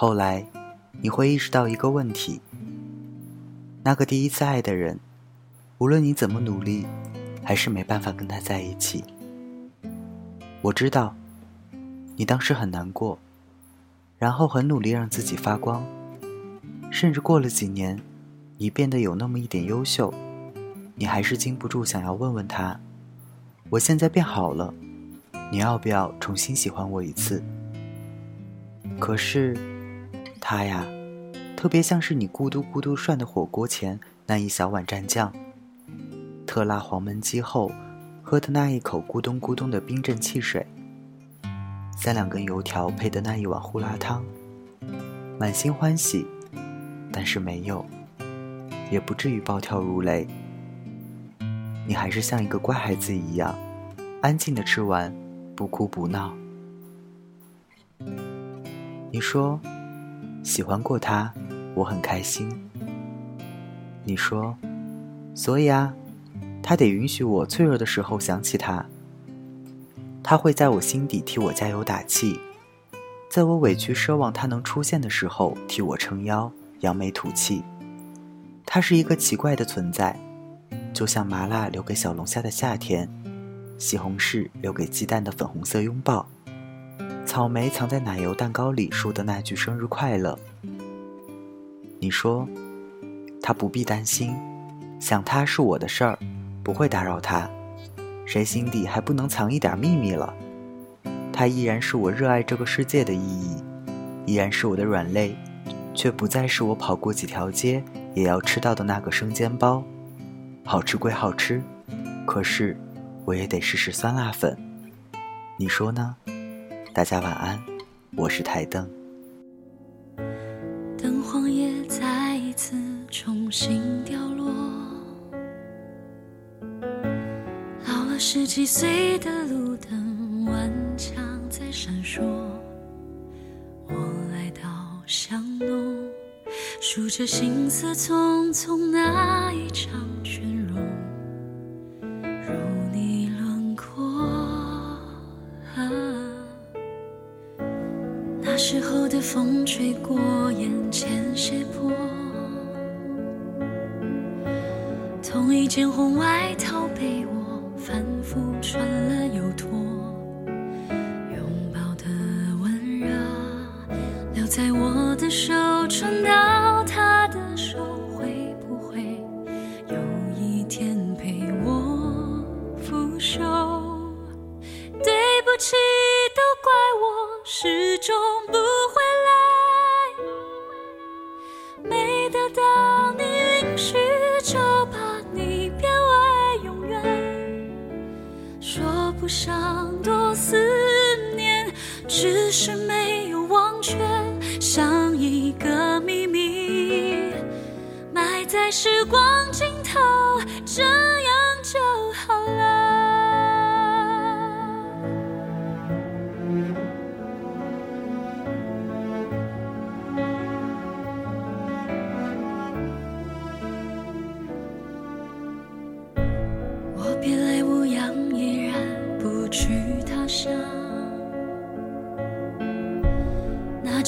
后来，你会意识到一个问题：那个第一次爱的人，无论你怎么努力，还是没办法跟他在一起。我知道，你当时很难过，然后很努力让自己发光，甚至过了几年，你变得有那么一点优秀，你还是禁不住想要问问他：我现在变好了，你要不要重新喜欢我一次？可是。他呀，特别像是你咕嘟咕嘟涮的火锅前那一小碗蘸酱，特辣黄焖鸡后喝的那一口咕咚咕咚的冰镇汽水，三两根油条配的那一碗胡辣汤，满心欢喜，但是没有，也不至于暴跳如雷。你还是像一个乖孩子一样，安静的吃完，不哭不闹。你说。喜欢过他，我很开心。你说，所以啊，他得允许我脆弱的时候想起他。他会在我心底替我加油打气，在我委屈奢望他能出现的时候替我撑腰、扬眉吐气。他是一个奇怪的存在，就像麻辣留给小龙虾的夏天，西红柿留给鸡蛋的粉红色拥抱。草莓藏在奶油蛋糕里说的那句“生日快乐”，你说，他不必担心，想他是我的事儿，不会打扰他。谁心底还不能藏一点秘密了？他依然是我热爱这个世界的意义，依然是我的软肋，却不再是我跑过几条街也要吃到的那个生煎包。好吃归好吃，可是我也得试试酸辣粉。你说呢？大家晚安，我是台灯。灯光也再一次重新掉落，老了十几岁的路灯顽强在闪烁。我来到巷弄，数着行色匆匆那一场那时候的风吹过眼前斜坡，同一件红外套被我反复穿了又脱，拥抱的温热留在我的手，传到他的手，会不会有一天陪我腐朽？对不起。始终不回来，没得到你允许，就把你变为永远。说不上多思念，只是没有忘却，像一个秘密，埋在时光尽头。这样就好了。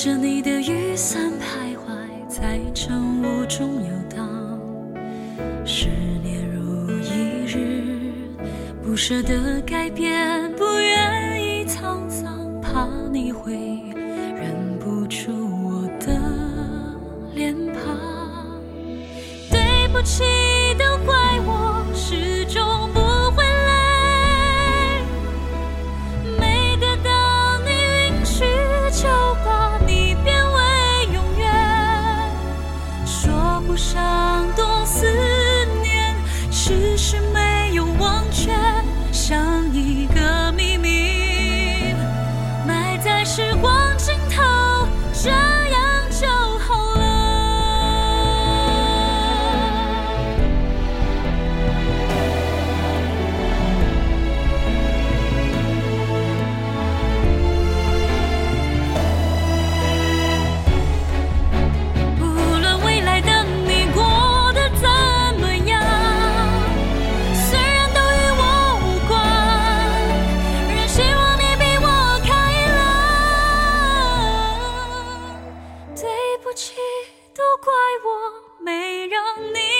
着你的雨伞徘徊在晨雾中游荡，十年如一日，不舍得改变，不愿意沧桑，怕你会认不出我的脸庞。对不起，时光怪我没让你